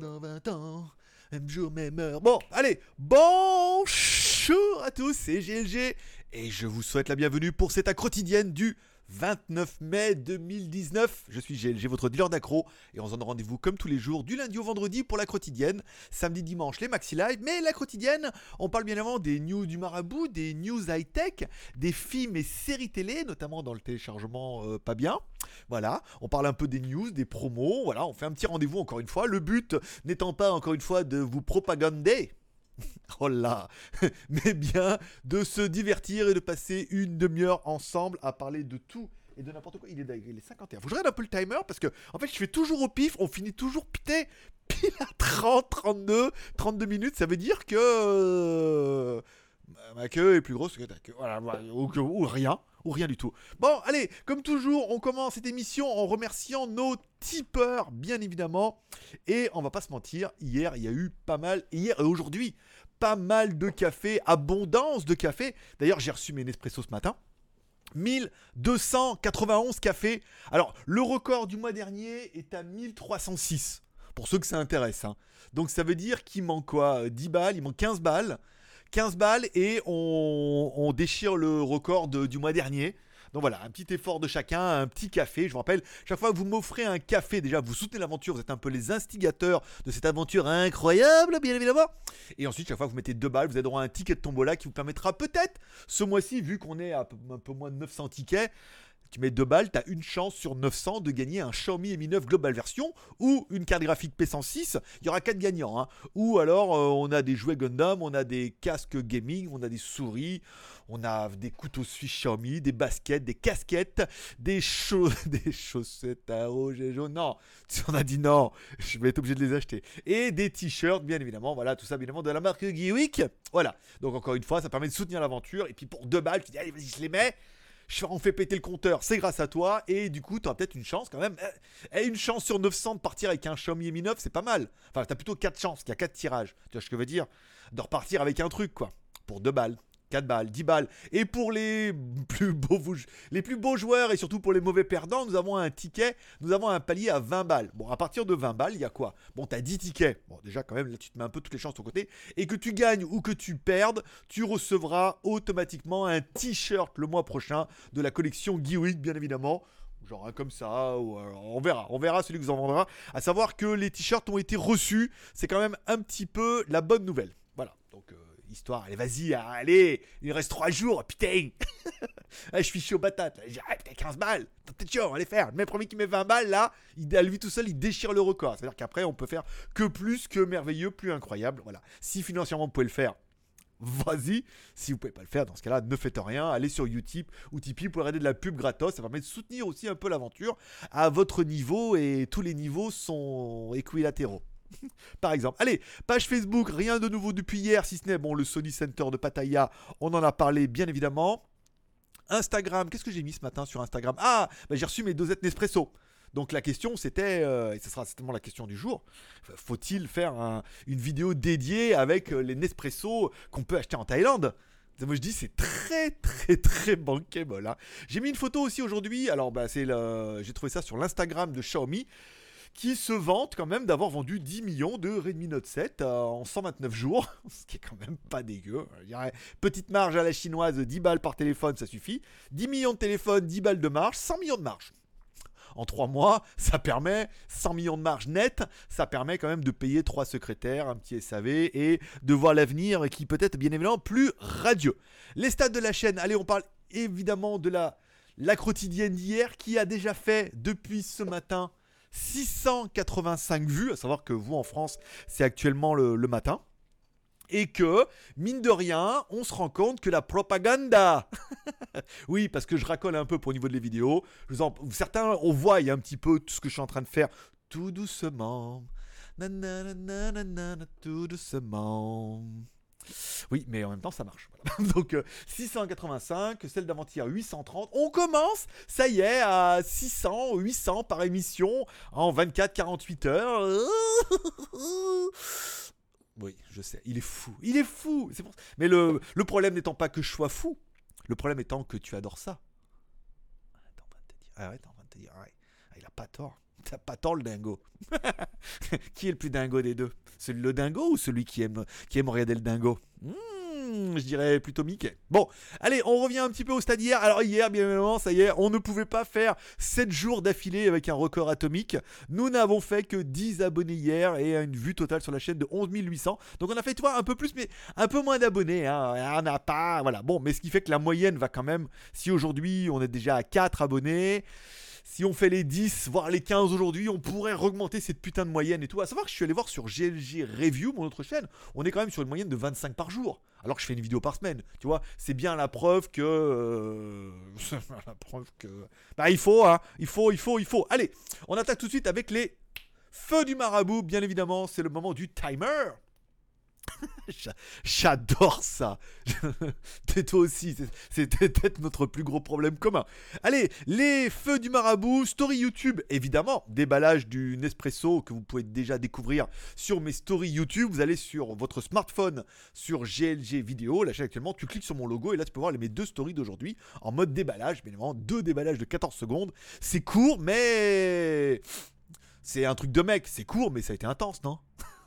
dans 20 ans, même jour, même heure. Bon, allez, bonjour à tous, c'est GLG et je vous souhaite la bienvenue pour cette quotidienne du 29 mai 2019. Je suis GLG, votre dealer d'accro, et on se donne rendez-vous comme tous les jours, du lundi au vendredi pour la quotidienne. Samedi, dimanche, les maxi live. Mais la quotidienne, on parle bien évidemment des news du marabout, des news high-tech, des films et séries télé, notamment dans le téléchargement euh, pas bien. Voilà, on parle un peu des news, des promos. Voilà, on fait un petit rendez-vous encore une fois. Le but n'étant pas encore une fois de vous propagander oh là Mais bien de se divertir et de passer une demi-heure ensemble à parler de tout et de n'importe quoi. Il est, il est 51. Faut que je regarde un peu le timer parce que en fait je fais toujours au pif, on finit toujours pité pile à 30, 32, 32 minutes. Ça veut dire que euh, ma queue est plus grosse que ta queue. Voilà, ou rien ou rien du tout. Bon, allez, comme toujours, on commence cette émission en remerciant nos tipeurs, bien évidemment. Et on va pas se mentir, hier, il y a eu pas mal, hier et aujourd'hui, pas mal de café, abondance de café. D'ailleurs, j'ai reçu mes Nespresso ce matin. 1291 cafés. Alors, le record du mois dernier est à 1306. Pour ceux que ça intéresse. Hein. Donc, ça veut dire qu'il manque quoi 10 balles, il manque 15 balles. 15 balles et on, déchire le record du mois dernier. Donc voilà, un petit effort de chacun, un petit café. Je vous rappelle, chaque fois que vous m'offrez un café, déjà vous soutenez l'aventure, vous êtes un peu les instigateurs de cette aventure incroyable, bien évidemment. Et ensuite, chaque fois que vous mettez deux balles, vous avez droit un ticket de tombola qui vous permettra peut-être, ce mois-ci, vu qu'on est à un peu moins de 900 tickets, tu mets 2 balles, tu as une chance sur 900 de gagner un Xiaomi Mi 9 Global Version ou une carte graphique P106. Il y aura 4 gagnants. Hein. Ou alors, euh, on a des jouets Gundam, on a des casques gaming, on a des souris, on a des couteaux suisses Xiaomi, des baskets, des casquettes, des, des chaussettes à rouge et jaune. Non, on a dit non, je vais être obligé de les acheter. Et des t-shirts, bien évidemment. Voilà, tout ça, bien évidemment, de la marque Geewick. Voilà. Donc, encore une fois, ça permet de soutenir l'aventure. Et puis, pour 2 balles, tu dis, allez, vas-y, je les mets on fait péter le compteur, c'est grâce à toi, et du coup, tu as peut-être une chance quand même. Et une chance sur 900 de partir avec un Xiaomi Mi 9, c'est pas mal. Enfin, tu as plutôt 4 chances, il y a 4 tirages. Tu vois ce que je veux dire? De repartir avec un truc, quoi. Pour 2 balles. 4 balles, 10 balles. Et pour les plus beaux, joueurs et surtout pour les mauvais perdants, nous avons un ticket, nous avons un palier à 20 balles. Bon, à partir de 20 balles, il y a quoi? Bon, tu as 10 tickets. Bon, déjà, quand même, là, tu te mets un peu toutes les chances de ton côté. Et que tu gagnes ou que tu perdes, tu recevras automatiquement un t-shirt le mois prochain de la collection Geewick, bien évidemment genre un comme ça, ou, euh, on verra, on verra celui que vous en vendra. À savoir que les t-shirts ont été reçus, c'est quand même un petit peu la bonne nouvelle. Voilà, donc euh, histoire. Allez, vas-y, allez, il reste 3 jours, putain. je suis chaud patate. J'ai ah, putain, 15 balles. T'es chaud, on les faire. Le même premier qui met 20 balles, là, il, lui tout seul, il déchire le record. C'est-à-dire qu'après, on peut faire que plus, que merveilleux, plus incroyable. Voilà. Si financièrement vous pouvez le faire, vas-y. Si vous pouvez pas le faire, dans ce cas-là, ne faites rien. Allez sur Utip ou Tipeee pour arrêter de la pub gratos. Ça permet de soutenir aussi un peu l'aventure à votre niveau et tous les niveaux sont équilatéraux. Par exemple. Allez, page Facebook, rien de nouveau depuis hier, si ce n'est bon, le Sony Center de Pattaya, on en a parlé bien évidemment. Instagram, qu'est-ce que j'ai mis ce matin sur Instagram? Ah, bah, j'ai reçu mes dosettes Nespresso. Donc la question c'était, euh, et ce sera certainement la question du jour, faut-il faire une vidéo dédiée avec euh, les Nespresso qu'on peut acheter en Thaïlande? Moi je dis c'est très très très bankable. Hein. J'ai mis une photo aussi aujourd'hui. Alors bah c'est j'ai trouvé ça sur l'Instagram de Xiaomi qui se vante quand même d'avoir vendu 10 millions de Redmi Note 7 euh, en 129 jours, ce qui est quand même pas dégueu. Petite marge à la chinoise, 10 balles par téléphone, ça suffit. 10 millions de téléphones, 10 balles de marge, 100 millions de marge. En 3 mois, ça permet 100 millions de marge nette, ça permet quand même de payer 3 secrétaires, un petit SAV et de voir l'avenir qui peut être bien évidemment plus radieux. Les stats de la chaîne, allez, on parle évidemment de la, la quotidienne d'hier qui a déjà fait depuis ce matin 685 vues, à savoir que vous en France, c'est actuellement le, matin. Et que, mine de rien, on se rend compte que la propaganda, oui, parce que je racole un peu pour au niveau des vidéos, certains, on voit, un petit peu tout ce que je suis en train de faire, tout doucement, tout doucement. Oui, mais en même temps, ça marche. Donc 685, euh, celle d'avant-hier 830. On commence, ça y est, à 600, 800 par émission en 24-48 heures. Oui, je sais, il est fou. Il est fou. Mais le, problème n'étant pas que je sois fou, le problème étant que tu adores ça. Arrête, on va te dire. Ah, il a pas tort. T'as pas tant le dingo. qui est le plus dingo des deux? Celui le dingo ou celui qui aime, qui aime regarder le dingo? Hmm, je dirais plutôt Mickey. Bon, allez, on revient un petit peu au stade hier. Alors hier, bien évidemment, ça y est, on ne pouvait pas faire 7 jours d'affilée avec un record atomique. Nous n'avons fait que 10 abonnés hier et une vue totale sur la chaîne de 11 800. Donc on a fait, toi, un peu plus, mais un peu moins d'abonnés. Hein. On n'a pas, voilà. Bon, mais ce qui fait que la moyenne va quand même, si aujourd'hui on est déjà à 4 abonnés, si on fait les 10, voire les 15 aujourd'hui, on pourrait augmenter cette putain de moyenne et tout. À savoir que je suis allé voir sur GLG Review, mon autre chaîne, on est quand même sur une moyenne de 25 par jour. Alors que je fais une vidéo par semaine. Tu vois, c'est bien la preuve que. Euh, la preuve que. Bah, il faut, hein. Il faut, il faut, il faut. Allez, on attaque tout de suite avec les feux du marabout. Bien évidemment, c'est le moment du timer. J'adore ça. Et toi aussi, c'est peut-être notre plus gros problème commun. Allez, les feux du marabout, story YouTube, évidemment, déballage du Nespresso que vous pouvez déjà découvrir sur mes stories YouTube. Vous allez sur votre smartphone, sur GLG Vidéo, la chaîne actuellement, tu cliques sur mon logo et là tu peux voir mes deux stories d'aujourd'hui en mode déballage, bien évidemment, deux déballages de 14 secondes. C'est court, mais c'est un truc de mec. C'est court, mais ça a été intense, non?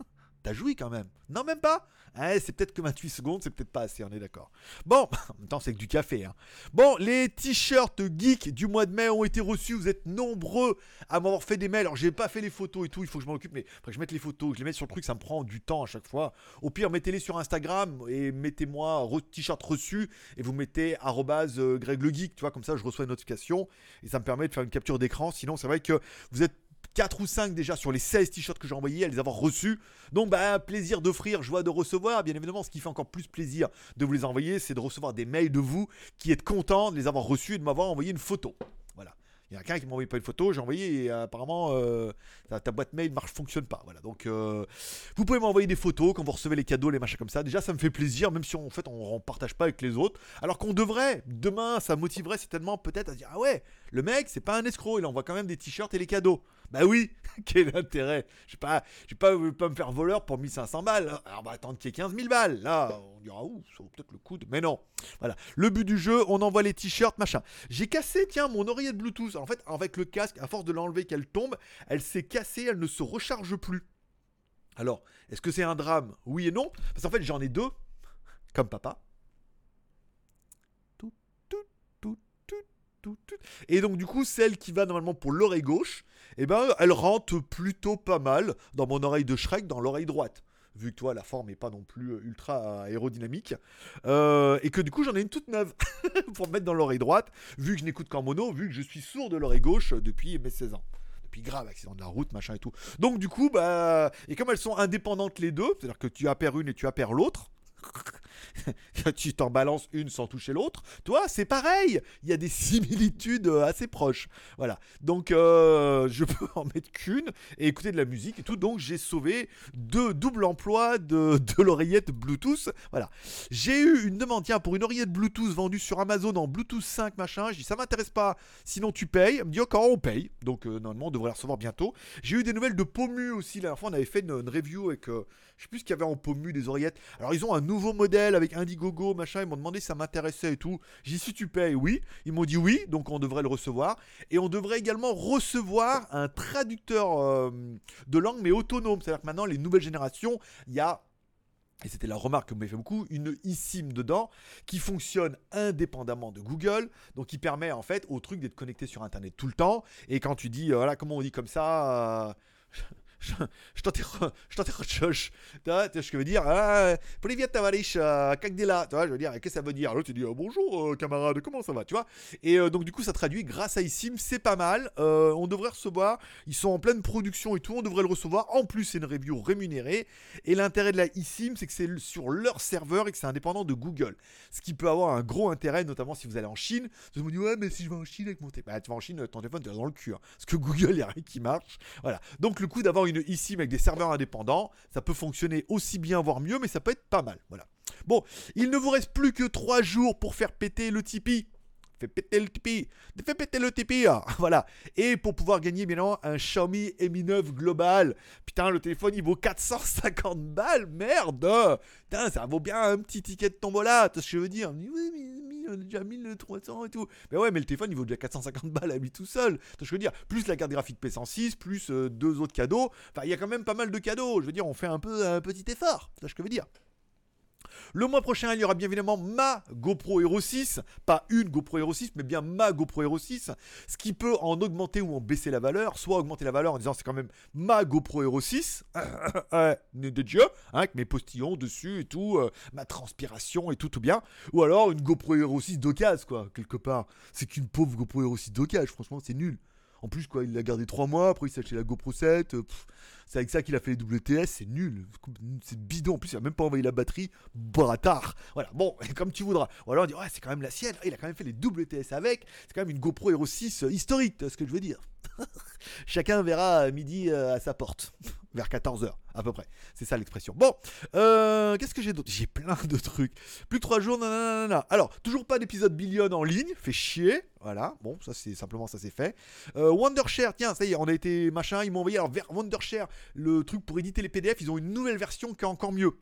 T'as joui quand même. Non, même pas? Eh, c'est peut-être que 28 secondes, c'est peut-être pas assez, on est d'accord. Bon, en même c'est que du café. Hein. Bon, les t-shirts geeks du mois de mai ont été reçus. Vous êtes nombreux à m'avoir fait des mails. Alors, j'ai pas fait les photos et tout, il faut que je m'en occupe, mais après je mette les photos, je les mette sur le truc, ça me prend du temps à chaque fois. Au pire, mettez-les sur Instagram et mettez-moi t-shirt reçu et vous mettez euh, Greg le Geek, tu vois, comme ça, je reçois une notification et ça me permet de faire une capture d'écran. Sinon, c'est vrai que vous êtes 4 ou 5 déjà sur les 16 t-shirts que j'ai envoyés, à les avoir reçus. Donc, bah, plaisir d'offrir, joie de recevoir. Bien évidemment, ce qui fait encore plus plaisir de vous les envoyer, c'est de recevoir des mails de vous qui êtes contents de les avoir reçus et de m'avoir envoyé une photo. Voilà. Il y a quelqu'un qui m'a envoyé pas une photo, j'ai envoyé et euh, apparemment euh, ta, boîte mail marche fonctionne pas. Voilà. Donc euh, vous pouvez m'envoyer des photos quand vous recevez les cadeaux, les machins comme ça. Déjà ça me fait plaisir, même si en fait on, ne partage pas avec les autres. Alors qu'on devrait, demain ça motiverait certainement peut-être à dire ah ouais, le mec c'est pas un escroc, il envoie quand même des t-shirts et les cadeaux. Bah oui, quel intérêt Je vais pas, pas, me faire voleur pour 1500 balles. Alors on va attendre qu'il y ait 15 000 balles. Là, on dira, ouh, ça vaut peut-être le coup de. Mais non. Voilà. Le but du jeu, on envoie les t-shirts, machin. J'ai cassé, tiens, mon oreillette Bluetooth. en fait, avec le casque, à force de l'enlever qu'elle tombe, elle s'est cassée, elle ne se recharge plus. Alors, est-ce que c'est un drame? Oui et non. Parce qu'en fait, j'en ai deux, comme papa. Et donc du coup, celle qui va normalement pour l'oreille gauche, eh ben, elle rentre plutôt pas mal dans mon oreille de Shrek, dans l'oreille droite. Vu que toi, la forme n'est pas non plus ultra aérodynamique. Euh, et que du coup, j'en ai une toute neuve pour mettre dans l'oreille droite, vu que je n'écoute qu'en mono, vu que je suis sourd de l'oreille gauche depuis mes 16 ans Depuis grave, accident de la route, machin et tout. Donc du coup, bah, et comme elles sont indépendantes les deux, c'est-à-dire que tu perdu une et tu as perdu tu t'en balances une sans toucher l'autre. Toi, c'est pareil. Il y a des similitudes euh, assez proches. Voilà. Donc, euh, je peux en mettre qu'une et écouter de la musique et tout. Donc, j'ai sauvé deux doubles emplois de, de l'oreillette Bluetooth. Voilà. J'ai eu une demande, tiens, pour une oreillette Bluetooth vendue sur Amazon en Bluetooth 5, machin. Je dis, ça m'intéresse pas. Sinon, tu payes. Elle me dit, ok, on paye. Donc, euh, normalement, on devrait la recevoir bientôt. J'ai eu des nouvelles de Pomu aussi. La dernière fois, on avait fait une, review avec, je sais plus ce qu'il y avait en Pomu, des oreillettes. Alors, ils ont un nouveau modèle avec Indiegogo, machin. Ils m'ont demandé si ça m'intéressait et tout. J'ai dit si tu payes, oui. Ils m'ont dit oui, donc on devrait le recevoir. Et on devrait également recevoir un traducteur euh, de langue, mais autonome. C'est-à-dire que maintenant, les nouvelles générations, il y a et c'était la remarque que vous m'avez fait beaucoup, une eSIM dedans qui fonctionne indépendamment de Google, donc qui permet en fait au truc d'être connecté sur Internet tout le temps. Et quand tu dis, euh, voilà, comment on dit comme ça, euh, je t'interroge. Tu vois ce que je veux dire ah, Privet tavarish, kakdela. Tu vois, je veux dire, qu'est-ce que ça veut dire? L'autre, tu dis oh, bonjour, euh, camarade, comment ça va Tu vois? Et euh, donc, du coup, ça traduit grâce à iSIM, c'est pas mal. Euh, on devrait recevoir, ils sont en pleine production et tout, on devrait le recevoir. En plus, c'est une review rémunérée. Et l'intérêt de la eSIM, c'est que c'est sur leur serveur et que c'est indépendant de Google. Ce qui peut avoir un gros intérêt, notamment si vous allez en Chine. Vous me dites, ouais, mais si je vais en Chine avec mon téléphone, bah, tu vas en Chine, ton téléphone, tu dans le cul. Hein. Parce que Google, il n'y a rien qui marche. Voilà. Donc, le coup d'avoir une une eSIM avec des serveurs indépendants, ça peut fonctionner aussi bien, voire mieux, mais ça peut être pas mal. Voilà. Bon, il ne vous reste plus que 3 jours pour faire péter le Tipeee. Fais péter le Tipeee. Fais péter le Tipeee. Hein. Voilà. Et pour pouvoir gagner, bien évidemment, un Xiaomi Mi 9 global. Putain, le téléphone, il vaut 450 balles. Merde. Putain, ça vaut bien un petit ticket de tombola. Tu sais ce que je veux dire Oui, mais on a déjà 1300 et tout. Mais ouais, mais le téléphone, il vaut déjà 450 balles à lui tout seul. Je veux dire, plus la carte graphique P106, plus euh, deux autres cadeaux. Enfin, il y a quand même pas mal de cadeaux. Je veux dire, on fait un peu un petit effort. C'est ce que je veux dire? Le mois prochain, il y aura bien évidemment ma GoPro Hero 6, pas une GoPro Hero 6, mais bien ma GoPro Hero 6, ce qui peut en augmenter ou en baisser la valeur, soit augmenter la valeur en disant c'est quand même ma GoPro Hero 6, de Dieu, hein, avec mes postillons dessus et tout, euh, ma transpiration et tout, tout bien, ou alors une GoPro Hero 6 d'occasion, quoi, quelque part. C'est qu'une pauvre GoPro Hero 6 d'occasion, franchement, c'est nul. En plus, quoi, il l'a gardé 3 mois, après il s'est acheté la GoPro 7. Euh, c'est avec ça qu'il a fait les WTS, c'est nul. C'est bidon. En plus, il a même pas envoyé la batterie. Bâtard. Voilà, bon, comme tu voudras. Ou alors on dit, ouais, c'est quand même la sienne. Il a quand même fait les WTS avec. C'est quand même une GoPro Hero 6 euh, historique, ce que je veux dire. Chacun verra à midi euh, à sa porte. Vers 14h, à peu près. C'est ça l'expression. Bon, euh, qu'est-ce que j'ai d'autre? J'ai plein de trucs. Plus que 3 jours, nanana. Alors, toujours pas d'épisode Billion en ligne. Fait chier. Voilà. Bon, ça c'est simplement ça c'est fait. Euh, Wondershare, tiens, ça y est, on a été machin. Ils m'ont envoyé alors vers Wondershare le truc pour éditer les PDF. Ils ont une nouvelle version qui est encore mieux.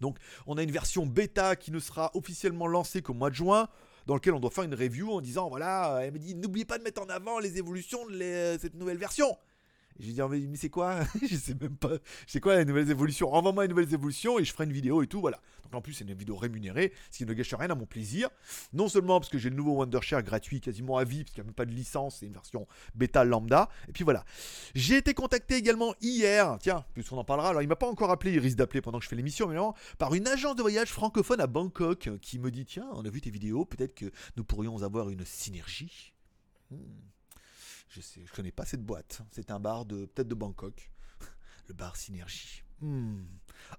Donc, on a une version bêta qui ne sera officiellement lancée qu'au mois de juin dans lequel on doit faire une review en disant voilà, elle me dit n'oubliez pas de mettre en avant les évolutions de cette nouvelle version. Lui dis mais, c'est quoi? Je sais même pas. C'est quoi les nouvelles évolutions? Envoie-moi les nouvelles évolutions et je ferai une vidéo et tout, voilà. Donc en plus c'est une vidéo rémunérée, ce qui ne gâche rien à mon plaisir. Non seulement parce que j'ai le nouveau Wondershare gratuit quasiment à vie, parce qu'il n'y a même pas de licence, c'est une version bêta lambda. Et puis voilà. J'ai été contacté également hier, tiens, plus on en parlera. Alors il m'a pas encore appelé, il risque d'appeler pendant que je fais l'émission, mais non, par une agence de voyage francophone à Bangkok qui me dit tiens, on a vu tes vidéos, peut-être que nous pourrions avoir une synergie. Hmm. Je sais, je connais pas cette boîte. C'est un bar de peut-être de Bangkok. Le bar Synergie. Hmm.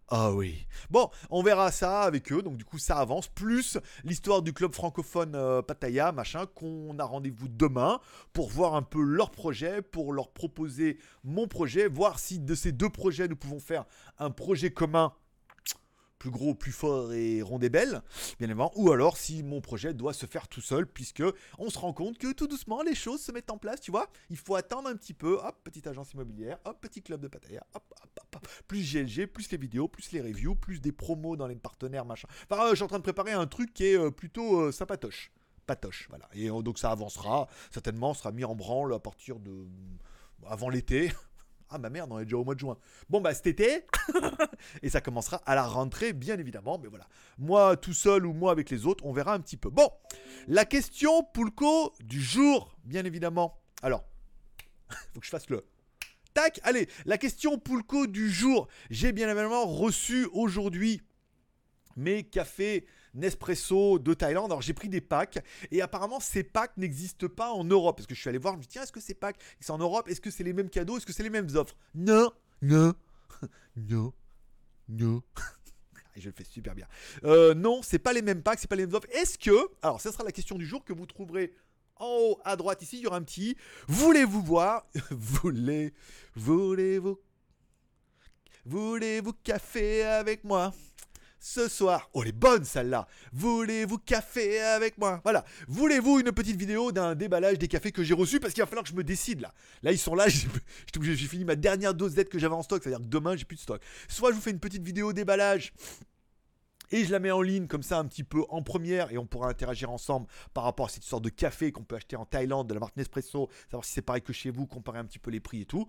Ah oui. Bon, on verra ça avec eux. Donc du coup, ça avance. Plus l'histoire du club francophone euh, Pattaya, machin, qu'on a rendez-vous demain pour voir un peu leur projet, pour leur proposer mon projet, voir si de ces deux projets nous pouvons faire un projet commun plus gros, plus fort et rond et belle, bien évidemment, ou alors si mon projet doit se faire tout seul, puisque on se rend compte que tout doucement les choses se mettent en place, tu vois. Il faut attendre un petit peu, hop, petite agence immobilière, hop, petit club de Pattaya, hop, hop, hop, plus GLG, plus les vidéos, plus les reviews, plus des promos dans les partenaires, machin. Enfin, euh, en train de préparer un truc qui est euh, plutôt euh, sympatoche. Patoche, voilà. Et donc ça avancera, certainement, sera mis en branle à partir de avant l'été, ah ma merde, on est déjà au mois de juin. Bon bah cet été, et ça commencera à la rentrée bien évidemment, mais voilà. Moi tout seul ou moi avec les autres, on verra un petit peu. Bon, la question Poulco du jour, bien évidemment. Alors, faut que je fasse le... Tac, allez, la question Poulco du jour. J'ai bien évidemment reçu aujourd'hui mes cafés Nespresso de Thaïlande. Alors j'ai pris des packs et apparemment ces packs n'existent pas en Europe. Parce que je suis allé voir, je me dis tiens, est-ce que ces packs sont en Europe? Est-ce que c'est les mêmes cadeaux? Est-ce que c'est les mêmes offres? Non, non, non, non. je le fais super bien. Euh, non, c'est pas les mêmes packs, c'est pas les mêmes offres. Est-ce que, alors ça sera la question du jour que vous trouverez en haut à droite ici, il y aura un petit. Voulez-vous voir Voulez, voulez-vous, voulez-vous café avec moi? Ce soir. Oh, les bonnes celle-là. Voulez-vous café avec moi? Voilà. Voulez-vous une petite vidéo d'un déballage des cafés que j'ai reçus? Parce qu'il va falloir que je me décide là. Là, ils sont là. J'ai fini ma dernière dose d'aide que j'avais en stock. C'est-à-dire que demain, j'ai plus de stock. Soit je vous fais une petite vidéo déballage et je la mets en ligne comme ça un petit peu en première et on pourra interagir ensemble par rapport à cette sorte de café qu'on peut acheter en Thaïlande de la marque Nespresso, savoir si c'est pareil que chez vous, comparer un petit peu les prix et tout.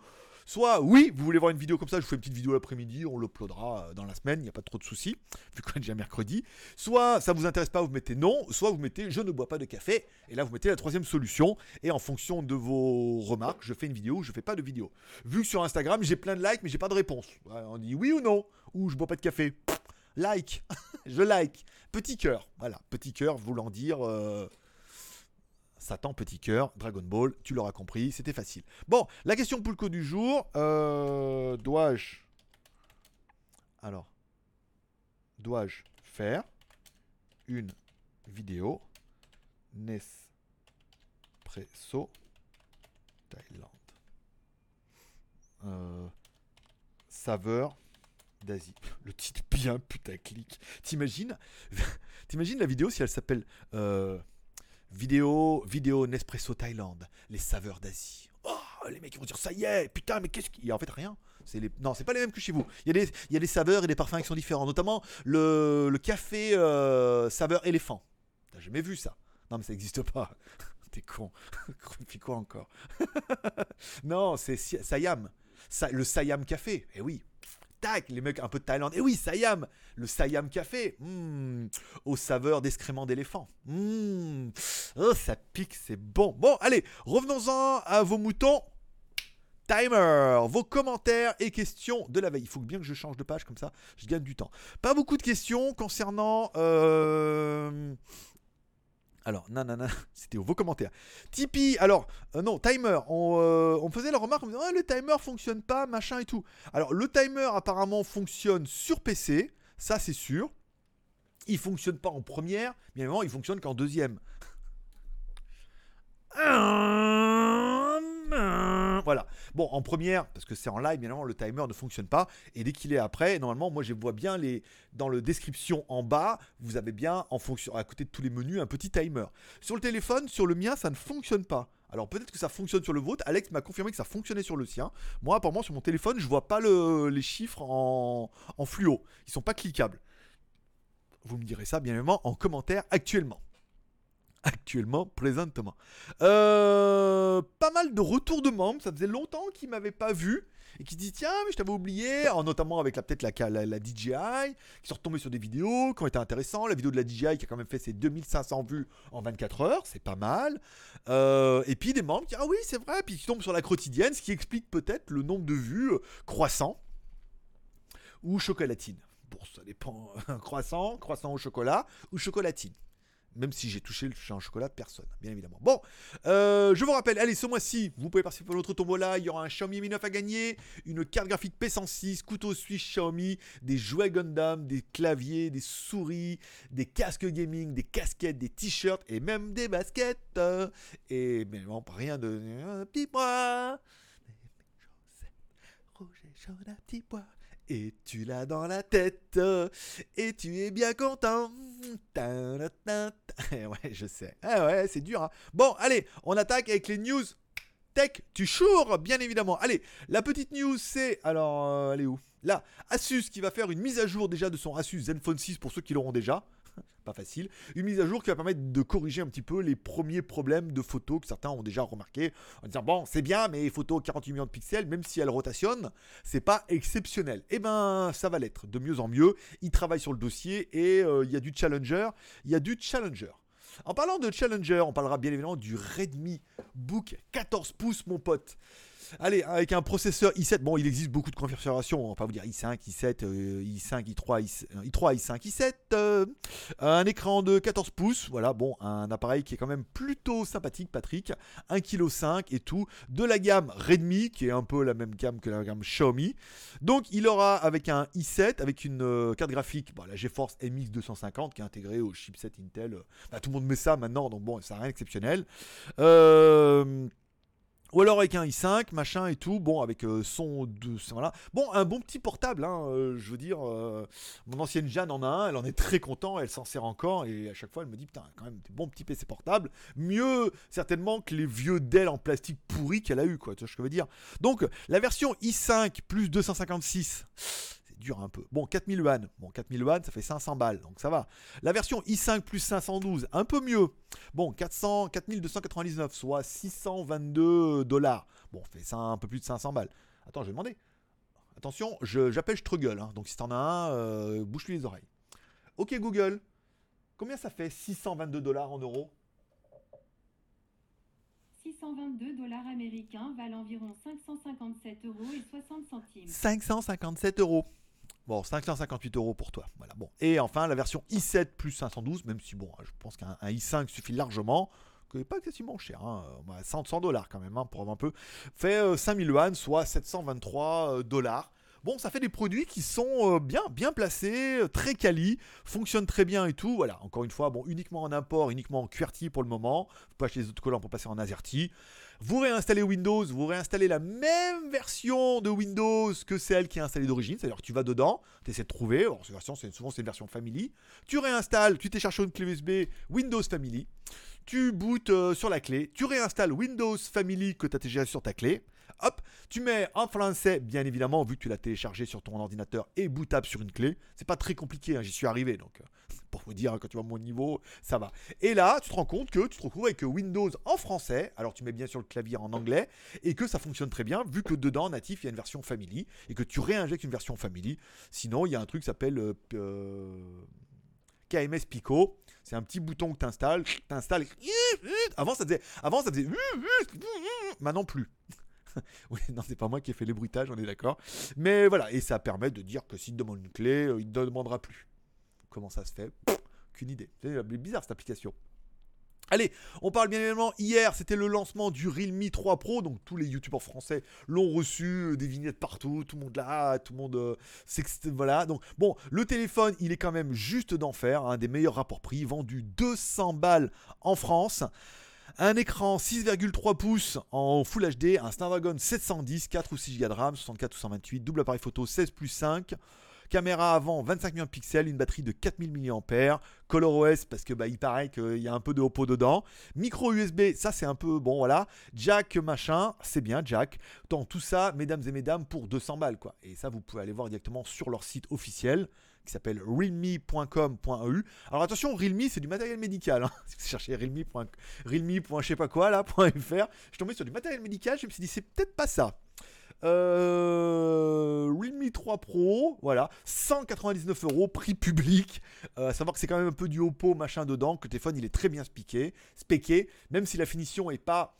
Soit oui, vous voulez voir une vidéo comme ça, je vous fais une petite vidéo l'après-midi, on l'uploadera euh, dans la semaine, il n'y a pas trop de soucis, vu qu'on est déjà mercredi. Soit ça vous intéresse pas, vous mettez non, soit vous mettez je ne bois pas de café, et là vous mettez la troisième solution, et en fonction de vos remarques, je fais une vidéo ou je fais pas de vidéo. Vu que sur Instagram j'ai plein de likes, mais j'ai pas de réponse. On dit oui ou non, ou je bois pas de café like, je like, petit cœur, voilà, petit cœur voulant dire euh, Satan, petit cœur, Dragon Ball, tu l'auras compris, c'était facile. Bon, la question Poulco du jour, euh, dois-je, alors, dois-je faire une vidéo Nespresso Thaïlande euh, saveur d'Asie. Le titre bien putaclic. T'imagines T'imagines la vidéo si elle s'appelle euh, vidéo, vidéo Nespresso Thaïlande, les saveurs d'Asie. Oh, les mecs vont dire ça y est, putain, mais qu'est-ce qu'il y a En fait, rien. C'est les... Non, c'est pas les mêmes que chez vous. Il y, a des, il y a des saveurs et des parfums qui sont différents, notamment le, le café euh, saveur éléphant. T'as jamais vu ça? Non, mais ça n'existe pas. T'es con. Puis quoi encore? Non, c'est Siam. le Siam Café. Eh oui. Tac, les mecs un peu de Thaïlande. Eh oui, Siam. Le Siam Café. Mmh. Aux saveurs d'excréments d'éléphant. Mmh. Oh, ça pique, c'est bon. Bon, allez, revenons-en à vos moutons. Timer, vos commentaires et questions de la veille. Il faut bien que je change de page comme ça, je gagne du temps. Pas beaucoup de questions concernant euh, alors, non, c'était vos commentaires. Tipeee, alors, euh, non, timer. Euh, on, faisait la remarque, on disait, oh, le timer fonctionne pas, machin et tout. Alors, le timer apparemment fonctionne sur PC, ça c'est sûr. Il fonctionne pas en première, bien évidemment, il fonctionne qu'en deuxième. Voilà. Bon, en première, parce que c'est en live, bien évidemment, le timer ne fonctionne pas. Et dès qu'il est après, normalement, moi, je vois bien les dans le description en bas, vous avez bien en fonction à côté de tous les menus un petit timer. Sur le téléphone, sur le mien, ça ne fonctionne pas. Alors peut-être que ça fonctionne sur le vôtre. Alex m'a confirmé que ça fonctionnait sur le sien. Moi, apparemment, sur mon téléphone, je vois pas les chiffres en, en fluo. Ils sont pas cliquables. Vous me direz ça, bien évidemment, en commentaire actuellement actuellement, présentement. Euh, pas mal de retours de membres, ça faisait longtemps qu'ils m'avaient pas vu et qui se disent tiens mais je t'avais oublié, notamment avec la peut-être la, la, DJI, qui sont retombés sur des vidéos qui ont été intéressants, la vidéo de la DJI qui a quand même fait ses 2500 vues en 24 heures, c'est pas mal, euh, et puis des membres qui ah oui c'est vrai, puis qui tombent sur la quotidienne, ce qui explique peut-être le nombre de vues euh, croissant ou chocolatine. Bon ça dépend, croissant, croissant au chocolat ou chocolatine. Même si j'ai touché le en chocolat personne, bien évidemment. Bon, euh, je vous rappelle, allez, ce mois-ci, vous pouvez participer à notre tombola. Il y aura un Xiaomi Mi 9 à gagner, une carte graphique P106, couteau suisse Xiaomi, des jouets Gundam, des claviers, des souris, des casques gaming, des casquettes, des t-shirts et même des baskets. Et bien évidemment, rien de. Un petit pois. Un petit. Et tu l'as dans la tête. Et tu es bien content. Ouais, je sais. Ah ouais, c'est dur. Hein. Bon, allez, on attaque avec les news tech tu chours, bien évidemment. Allez, la petite news, c'est. Alors, euh, elle est où? Là, Asus qui va faire une mise à jour déjà de son Asus Zenfone 6 pour ceux qui l'auront déjà pas facile. Une mise à jour qui va permettre de corriger un petit peu les premiers problèmes de photos que certains ont déjà remarqué en disant bon c'est bien mais photos 48 millions de pixels même si elles rotationnent c'est pas exceptionnel. Et eh ben ça va l'être de mieux en mieux. Ils travaillent sur le dossier et euh, il y a du challenger, il y a du challenger. En parlant de challenger, on parlera bien évidemment du Redmi Book 14 pouces mon pote. Allez, avec un processeur i7, bon, il existe beaucoup de configurations, on va pas vous dire i5, i7, i5, i3, i3, i5, i7. un écran de 14 pouces, voilà, bon, un appareil qui est quand même plutôt sympathique, Patrick. 1,5 kg et tout. De la gamme Redmi, qui est un peu la même gamme que la gamme Xiaomi. Donc, il aura avec un i7, avec une euh, carte graphique, la GeForce MX 250, qui est intégrée au chipset Intel. Bah, tout le monde met ça maintenant, donc bon, ça n'a rien d'exceptionnel. Euh. Ou alors avec un i5, machin et tout, bon, avec euh, son de. Voilà. Bon, un bon petit portable, hein, euh, je veux dire. Euh, mon ancienne Jeanne en a un, elle en est très content, elle s'en sert encore, et à chaque fois elle me dit, putain, quand même, des bons petits PC portables. Mieux, certainement, que les vieux Dell en plastique pourri qu'elle a eu, quoi, tu vois ce que je veux dire. Donc, la version i5 plus 256 dur un peu. Bon, 4000 yuan. Bon, 4000 yuan, ça fait 500 balles, donc ça va. La version i5 plus 512, un peu mieux. Bon, 400, 4299, soit 622 dollars. Bon, fait ça un peu plus de 500 balles. Attends, je vais demander. Attention, j'appelle Struggle, hein. donc si t'en as un, euh, bouche-lui les oreilles. Ok Google, combien ça fait 622 dollars en euros? 622 dollars américains valent environ 557 euros et 60 centimes. 557 euros. Bon, 558 euros pour toi. Voilà, bon. Et enfin, la version i7 plus 512, même si, bon, je pense qu'un i5 suffit largement, que pas excessivement cher, hein, 100 dollars quand même, hein, pour un peu, fait 5000 euh, yuan, soit 723 euh, dollars. Bon, ça fait des produits qui sont euh, bien, bien placés, très quali, fonctionnent très bien et tout. Voilà, encore une fois, bon, uniquement en import, uniquement en QWERTY pour le moment. Vous pouvez acheter les autres collants pour passer en AZERTY. Vous réinstallez Windows, vous réinstallez la même version de Windows que celle qui est installée d'origine, c'est-à-dire que tu vas dedans, tu essaies de trouver, cette version, souvent c'est une version Family, tu réinstalles, tu t'es cherché une clé USB Windows Family, tu bootes euh, sur la clé, tu réinstalles Windows Family que tu as déjà sur ta clé, Hop, tu mets en français, bien évidemment, vu que tu l'as téléchargé sur ton ordinateur et bootable sur une clé. C'est pas très compliqué, hein, j'y suis arrivé, donc euh, pour vous dire, quand tu vois mon niveau, ça va. Et là, tu te rends compte que tu te retrouves avec Windows en français, alors tu mets bien sur le clavier en anglais, et que ça fonctionne très bien, vu que dedans, natif, il y a une version Family, et que tu réinjectes une version Family. Sinon, il y a un truc qui s'appelle euh, euh, KMS Pico. C'est un petit bouton que tu installes, t'installes. Avant ça faisait, avant ça faisait, maintenant plus. oui, non, c'est pas moi qui ai fait les bruitages, on est d'accord. Mais voilà, et ça permet de dire que s'il te demande une clé, euh, il ne demandera plus. Comment ça se fait? Qu'une idée. C'est bizarre cette application. Allez, on parle bien évidemment, hier c'était le lancement du Realme 3 Pro, donc tous les youtubeurs français l'ont reçu, euh, des vignettes partout, tout le monde là, tout le monde... Euh, voilà, donc bon, le téléphone il est quand même juste d'enfer, un des meilleurs rapports prix, vendu 200 balles en France. Un écran 6,3 pouces en Full HD, un Snapdragon 710, 4 ou 6 Go de RAM, 64 ou 128, double appareil photo 16 plus 5. Caméra avant 25 millions de pixels, une batterie de 4000 mAh, ColorOS parce que bah, il paraît qu'il y a un peu de Oppo dedans, micro USB, ça c'est un peu bon voilà, jack machin, c'est bien jack. Tant tout ça, mesdames et mesdames, pour 200 balles quoi. Et ça vous pouvez aller voir directement sur leur site officiel qui s'appelle realme.com.eu. Alors attention, Realme c'est du matériel médical. Hein. Si vous cherchez realme. realme. je sais pas quoi là, .fr, je suis tombé sur du matériel médical, je me suis dit c'est peut-être pas ça. Euh, Realme 3 Pro, voilà, 199 euros, prix public. Euh, à savoir que c'est quand même un peu du Oppo machin dedans, que le téléphone il est très bien spiqué, spéqué, même si la finition est pas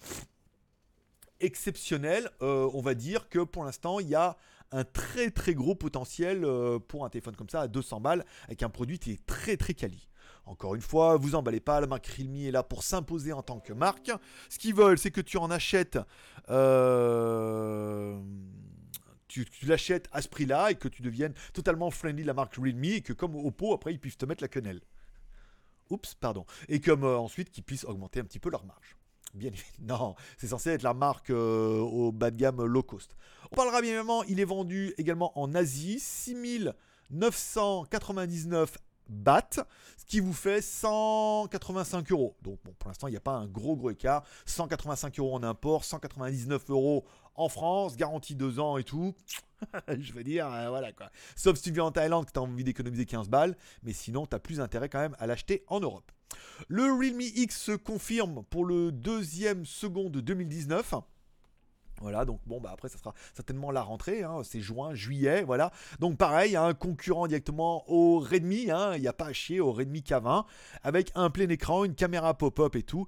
exceptionnelle, euh, on va dire que pour l'instant il y a un très très gros potentiel euh, pour un téléphone comme ça à 200 balles avec un produit qui est très très quali. Encore une fois, vous emballez pas, la marque Realme est là pour s'imposer en tant que marque. Ce qu'ils veulent, c'est que tu en achètes. Euh, tu, l'achètes à ce prix-là et que tu deviennes totalement friendly de la marque Realme et que comme Oppo, après, ils puissent te mettre la quenelle. Oups, pardon. Et comme euh, ensuite, qu'ils puissent augmenter un petit peu leur marge. Bien non, c'est censé être la marque euh, au bas de gamme low cost. On parlera bien évidemment, il est vendu également en Asie, 6999 BAT, ce qui vous fait 185 euros. Donc bon, pour l'instant, il n'y a pas un gros gros écart. 185 euros en import, 199 euros en France, garantie 2 ans et tout. je veux dire, euh, voilà quoi. Sauf si tu viens en Thaïlande que tu as envie d'économiser 15 balles, mais sinon, tu as plus intérêt quand même à l'acheter en Europe. Le Realme X se confirme pour le deuxième second de 2019. Voilà, donc bon, bah après, ça sera certainement la rentrée, hein, c'est juin, juillet, voilà. Donc pareil, un concurrent directement au Redmi, hein, il n'y a pas à chier, au Redmi K20, avec un plein écran, une caméra pop-up et tout.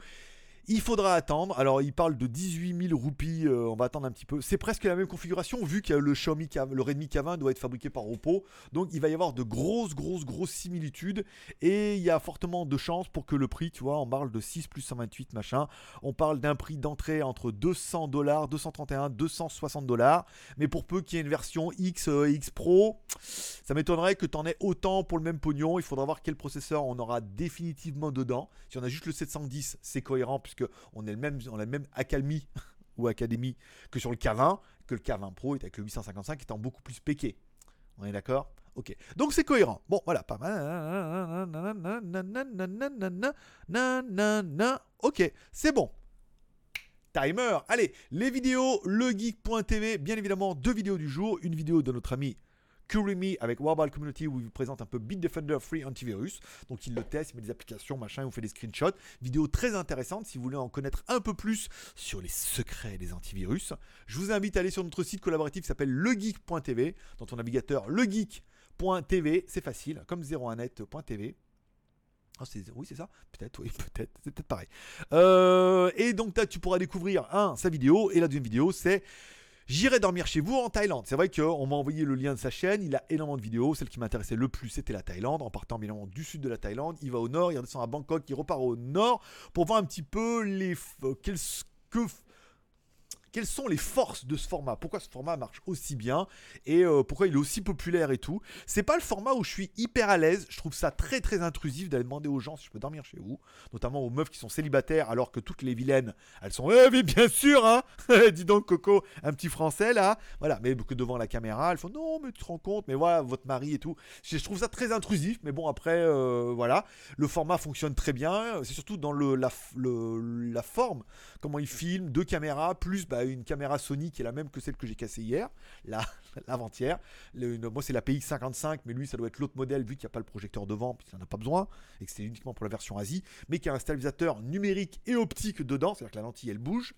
Il faudra attendre. Alors, il parle de 18 000 roupies. Euh, on va attendre un petit peu. C'est presque la même configuration vu que le Xiaomi, le Redmi K20 doit être fabriqué par Oppo. Donc, il va y avoir de grosses, grosses, grosses similitudes. Et il y a fortement de chances pour que le prix, tu vois, on parle de 6 plus 128 machin. On parle d'un prix d'entrée entre 200 dollars, 231, 260 dollars. Mais pour peu qu'il y ait une version X, euh, X Pro, ça m'étonnerait que tu en aies autant pour le même pognon. Il faudra voir quel processeur on aura définitivement dedans. Si on a juste le 710, c'est cohérent on, est le même, on a le même accalmie ou académie que sur le K20, que le K20 Pro est avec le 855 étant beaucoup plus péqué. On est d'accord? Ok. Donc c'est cohérent. Bon, voilà, pas mal. Ok, c'est bon. Timer. Allez, les vidéos, legeek.tv, bien évidemment, deux vidéos du jour. Une vidéo de notre ami Me avec Warball Community où il vous présente un peu Bitdefender Free Antivirus. Donc il le teste, il met des applications, machin, il vous fait des screenshots. Vidéo très intéressante si vous voulez en connaître un peu plus sur les secrets des antivirus. Je vous invite à aller sur notre site collaboratif qui s'appelle legeek.tv. Dans ton navigateur legeek.tv, c'est facile, comme 01net.tv. Oh, oui, c'est ça Peut-être, oui, peut-être. C'est peut-être pareil. Euh, et donc, tu pourras découvrir, un, sa vidéo, et la deuxième vidéo, c'est J'irai dormir chez vous en Thaïlande. C'est vrai qu'on m'a envoyé le lien de sa chaîne. Il a énormément de vidéos. Celle qui m'intéressait le plus, c'était la Thaïlande. En partant évidemment du sud de la Thaïlande, il va au nord, il redescend à Bangkok, il repart au nord pour voir un petit peu les quels, que quelles sont les forces de ce format? Pourquoi ce format marche aussi bien? Et euh, pourquoi il est aussi populaire et tout? C'est pas le format où je suis hyper à l'aise. Je trouve ça très très intrusif d'aller demander aux gens si je peux dormir chez vous. Notamment aux meufs qui sont célibataires alors que toutes les vilaines, elles sont Eh bien sûr hein Dis donc Coco, un petit français là Voilà, mais que devant la caméra, elles font Non mais tu te rends compte, mais voilà, votre mari et tout. Je trouve ça très intrusif, mais bon après, euh, voilà. Le format fonctionne très bien. C'est surtout dans la forme, comment il filme, deux caméras, plus... Bah, une caméra Sony qui est la même que celle que j'ai cassée hier, l'avant-hier. Moi, c'est la PX55, mais lui, ça doit être l'autre modèle vu qu'il n'y a pas le projecteur devant, puisqu'il n'en a pas besoin, et que c'est uniquement pour la version Asie, mais qui a un stabilisateur numérique et optique dedans, c'est-à-dire que la lentille, elle bouge.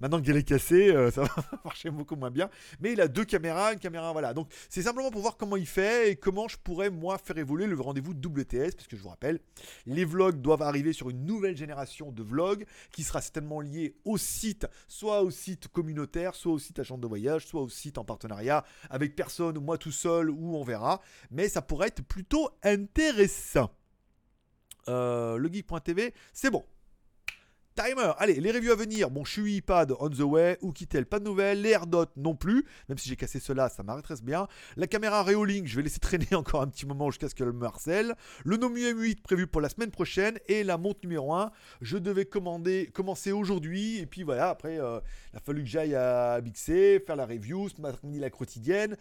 Maintenant qu'elle est cassée, euh, ça va marcher beaucoup moins bien. Mais il a deux caméras, une caméra, voilà. Donc, c'est simplement pour voir comment il fait et comment je pourrais, moi, faire évoluer le rendez-vous WTS, parce que je vous rappelle, les vlogs doivent arriver sur une nouvelle génération de vlogs qui sera certainement liée au site, soit au site communautaire, soit au site agent de voyage, soit au site en partenariat avec personne moi tout seul, ou on verra. Mais ça pourrait être plutôt intéressant. Euh, le geek.tv, c'est bon. Timer, allez, les reviews à venir. Bon, Shui iPad on the way, ou pas de nouvelles. Les AirDots non plus, même si j'ai cassé cela, ça m'arrêterait bien. La caméra Reolink, je vais laisser traîner encore un petit moment jusqu'à ce qu'elle me harcèle. Le Nomu M8 prévu pour la semaine prochaine. Et la montre numéro 1, je devais commencer aujourd'hui. Et puis voilà, après, euh, il a fallu que j'aille à Bixé, faire la review, ce matin la quotidienne.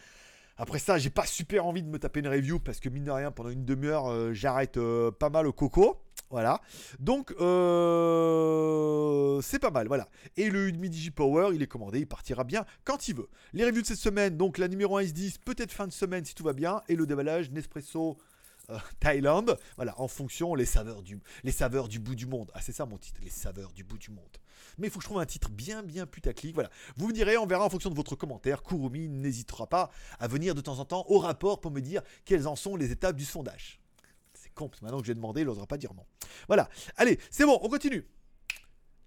Après ça, j'ai pas super envie de me taper une review parce que mine de rien, pendant une demi-heure, euh, j'arrête euh, pas mal au coco. Voilà. Donc, euh, c'est pas mal. Voilà. Et le Udemy DigiPower, il est commandé, il partira bien quand il veut. Les reviews de cette semaine, donc la numéro 1 S10, peut-être fin de semaine si tout va bien. Et le déballage Nespresso. euh, Thaïlande, voilà, en fonction les saveurs du, saveurs du bout du monde. Ah, c'est ça mon titre, les saveurs du bout du monde. Mais il faut que je trouve un titre bien, bien putaclic. Voilà. Vous me direz, on verra en fonction de votre commentaire. Kurumi n'hésitera pas à venir de temps en temps au rapport pour me dire quelles en sont les étapes du sondage. Que maintenant que j'ai demandé, il n'osera pas dire non. Voilà. Allez, c'est bon, on continue.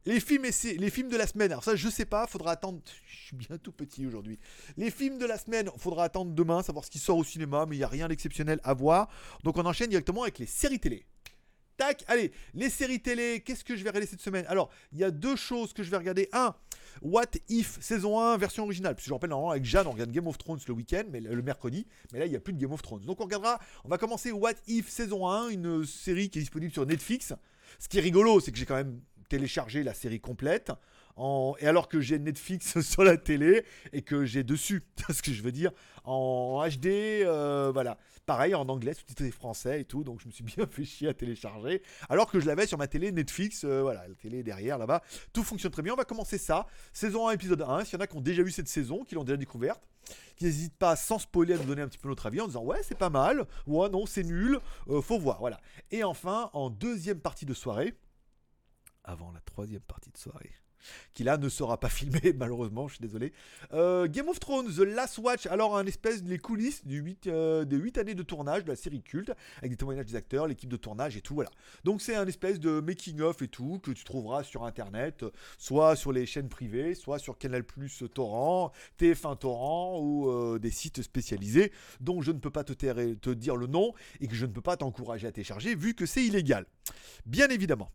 Les films, et les films de la semaine, alors ça je sais pas, faudra attendre, je suis bien tout petit aujourd'hui. Les films de la semaine, faudra attendre demain, savoir ce qui sort au cinéma, mais il n'y a rien d'exceptionnel à voir. Donc on enchaîne directement avec les séries télé. Tac, allez, les séries télé, qu'est-ce que je vais regarder cette semaine? Alors, il y a deux choses que je vais regarder. Un, What If saison 1 version originale. Parce que je rappelle, normalement, avec Jeanne, on regarde Game of Thrones le week-end, mais le, mercredi. Mais là, il n'y a plus de Game of Thrones. Donc, on regardera, on va commencer What If saison 1, une série qui est disponible sur Netflix. Ce qui est rigolo, c'est que j'ai quand même téléchargé la série complète. Et alors que j'ai Netflix sur la télé et que j'ai dessus, ce que je veux dire, en HD, euh, voilà. Pareil, en anglais, sous-titré français et tout, donc je me suis bien fait chier à télécharger. Alors que je l'avais sur ma télé Netflix, euh, voilà, la télé derrière là-bas, tout fonctionne très bien. On va commencer ça. Saison 1, épisode 1. S'il y en a qui ont déjà vu cette saison, qui l'ont déjà découverte, qui n'hésitent pas sans spoiler à nous donner un petit peu notre avis en disant ouais, c'est pas mal, ouais, non, c'est nul, euh, faut voir, voilà. Et enfin, en deuxième partie de soirée, avant la troisième partie de soirée, qui là ne sera pas filmé malheureusement, je suis désolé. Euh, Game of Thrones, The Last Watch, alors un espèce les coulisses du 8, euh, des 8 années de tournage de la série culte, avec des témoignages des acteurs, l'équipe de tournage et tout, voilà. Donc c'est un espèce de making-of et tout, que tu trouveras sur internet, soit sur les chaînes privées, soit sur Canal Plus Torrent, TF1 Torrent ou euh, des sites spécialisés dont je ne peux pas te, te dire le nom et que je ne peux pas t'encourager à télécharger vu que c'est illégal. Bien évidemment.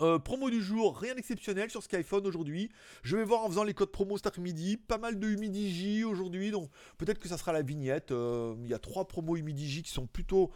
Euh, promo du jour, rien d'exceptionnel sur Skyphone aujourd'hui. Je vais voir en faisant les codes promo cet après-midi. Pas mal de Humidigi aujourd'hui, donc peut-être que ça sera la vignette. Euh, Il y a trois promos Humidigi qui sont plutôt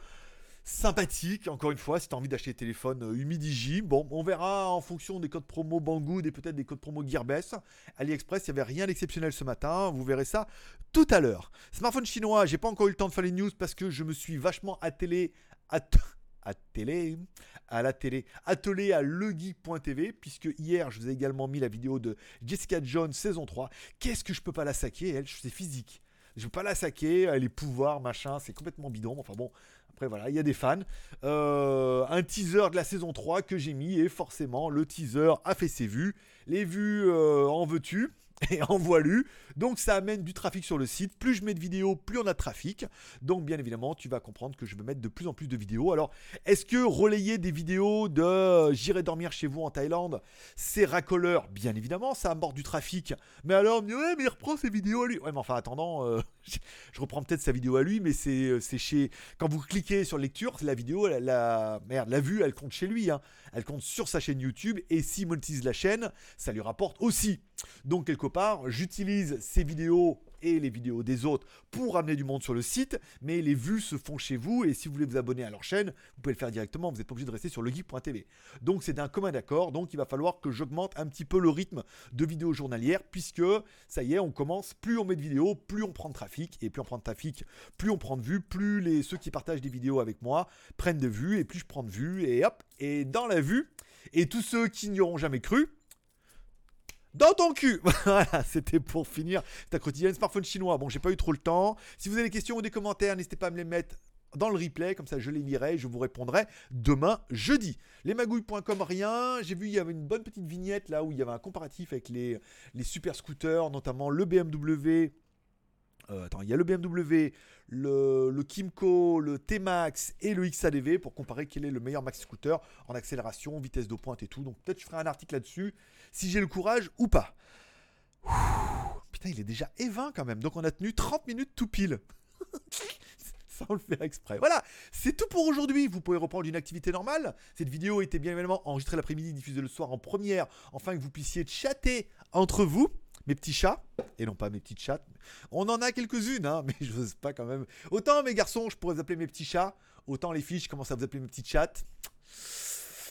sympathiques. Encore une fois, si tu as envie d'acheter des téléphones euh, Humidigi, bon, on verra en fonction des codes promo Banggood et peut-être des codes promo Gearbest. AliExpress, il n'y avait rien d'exceptionnel ce matin. Vous verrez ça tout à l'heure. Smartphone chinois, j'ai pas encore eu le temps de faire les news parce que je me suis vachement attelé. At attelé à la télé, attelé à legeek.tv, puisque hier je vous ai également mis la vidéo de Jessica Jones saison 3. Qu'est-ce que je peux pas la saquer, elle? C'est physique. Je peux pas la saquer, les pouvoirs, machin, c'est complètement bidon. Enfin bon, après voilà, il y a des fans. Euh, un teaser de la saison 3 que j'ai mis, et forcément, le teaser a fait ses vues. Les vues euh, en veux-tu? et en voilu. Donc ça amène du trafic sur le site. Plus je mets de vidéos, plus on a de trafic. Donc bien évidemment, tu vas comprendre que je vais mettre de plus en plus de vidéos. Alors, est-ce que relayer des vidéos de euh, J'irai dormir chez vous en Thaïlande, c'est racoleur? Bien évidemment, ça amorce du trafic. Mais alors, on me dit, ouais, mais il reprend ses vidéos à lui. Ouais, mais enfin, attendant, euh, je reprends peut-être sa vidéo à lui, mais c'est euh, chez. Quand vous cliquez sur lecture, la vidéo, la, la- merde, la vue, elle compte chez lui. hein. Elle compte sur sa chaîne YouTube. Et s'il monétise la chaîne, ça lui rapporte aussi. Donc, quelque part, j'utilise ces vidéos les vidéos des autres pour amener du monde sur le site, mais les vues se font chez vous et si vous voulez vous abonner à leur chaîne, vous pouvez le faire directement, vous n'êtes pas obligé de rester sur legeek.tv. Donc c'est d'un commun accord, donc il va falloir que j'augmente un petit peu le rythme de vidéos journalières puisque ça y est, on commence, plus on met de vidéos, plus on prend de trafic et plus on prend de trafic, plus on prend de vues, plus les ceux qui partagent des vidéos avec moi prennent de vues et plus je prends de vues et hop, et dans la vue et tous ceux qui n'y auront jamais cru dans ton cul. Voilà, c'était pour finir ta quotidienne smartphone chinois. Bon, j'ai pas eu trop le temps. Si vous avez des questions ou des commentaires, n'hésitez pas à me les mettre dans le replay, comme ça je les lirai et je vous répondrai demain jeudi. Lesmagouilles.com, rien. J'ai vu, il y avait une bonne petite vignette là où il y avait un comparatif avec les, les super scooters, notamment le BMW. Euh, attends, il y a le BMW, le, Kimco, le T-Max et le XADV pour comparer quel est le meilleur max scooter en accélération, vitesse de pointe et tout. Donc peut-être je ferai un article là-dessus si j'ai le courage ou pas. Putain, il est déjà E20 quand même. Donc on a tenu 30 minutes tout pile. Ça, on le fait exprès. Voilà, c'est tout pour aujourd'hui. Vous pouvez reprendre une activité normale. Cette vidéo était bien évidemment enregistrée l'après-midi, diffusée le soir en première, afin que vous puissiez chatter entre vous, mes petits chats, et non pas mes petites chattes. On en a quelques-unes, hein, mais je n'ose pas quand même. Autant mes garçons, je pourrais vous appeler mes petits chats, autant les filles, je commence à vous appeler mes petites chattes.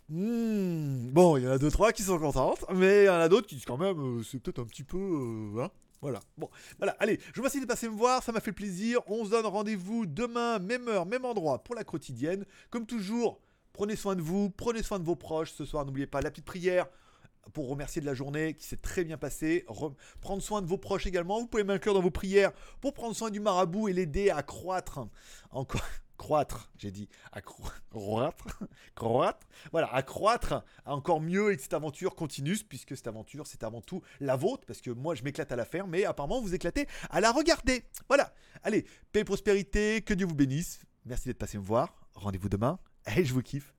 Hmm, Bon, il y en a deux, trois qui sont contentes, mais il y en a d'autres qui disent quand même, euh, c'est peut-être un petit peu. euh, hein, voilà. Bon, voilà. Allez, je vous remercie de passer me voir, ça m'a fait plaisir. On se donne rendez-vous demain, même heure, même endroit pour la quotidienne. Comme toujours, prenez soin de vous, prenez soin de vos proches. Ce soir, n'oubliez pas la petite prière pour remercier de la journée qui s'est très bien passée. Re- prendre soin de vos proches également. Vous pouvez m'inclure dans vos prières pour prendre soin du marabout et l'aider à croître encore. Croître, j'ai dit, à cro- croître, croître, voilà, à croître encore mieux et que cette aventure continue, puisque cette aventure, c'est avant tout la vôtre, parce que moi, je m'éclate à la faire, mais apparemment, vous éclatez à la regarder. Voilà, allez, paix et prospérité, que Dieu vous bénisse. Merci d'être passé me voir. Rendez-vous demain. Et je vous kiffe.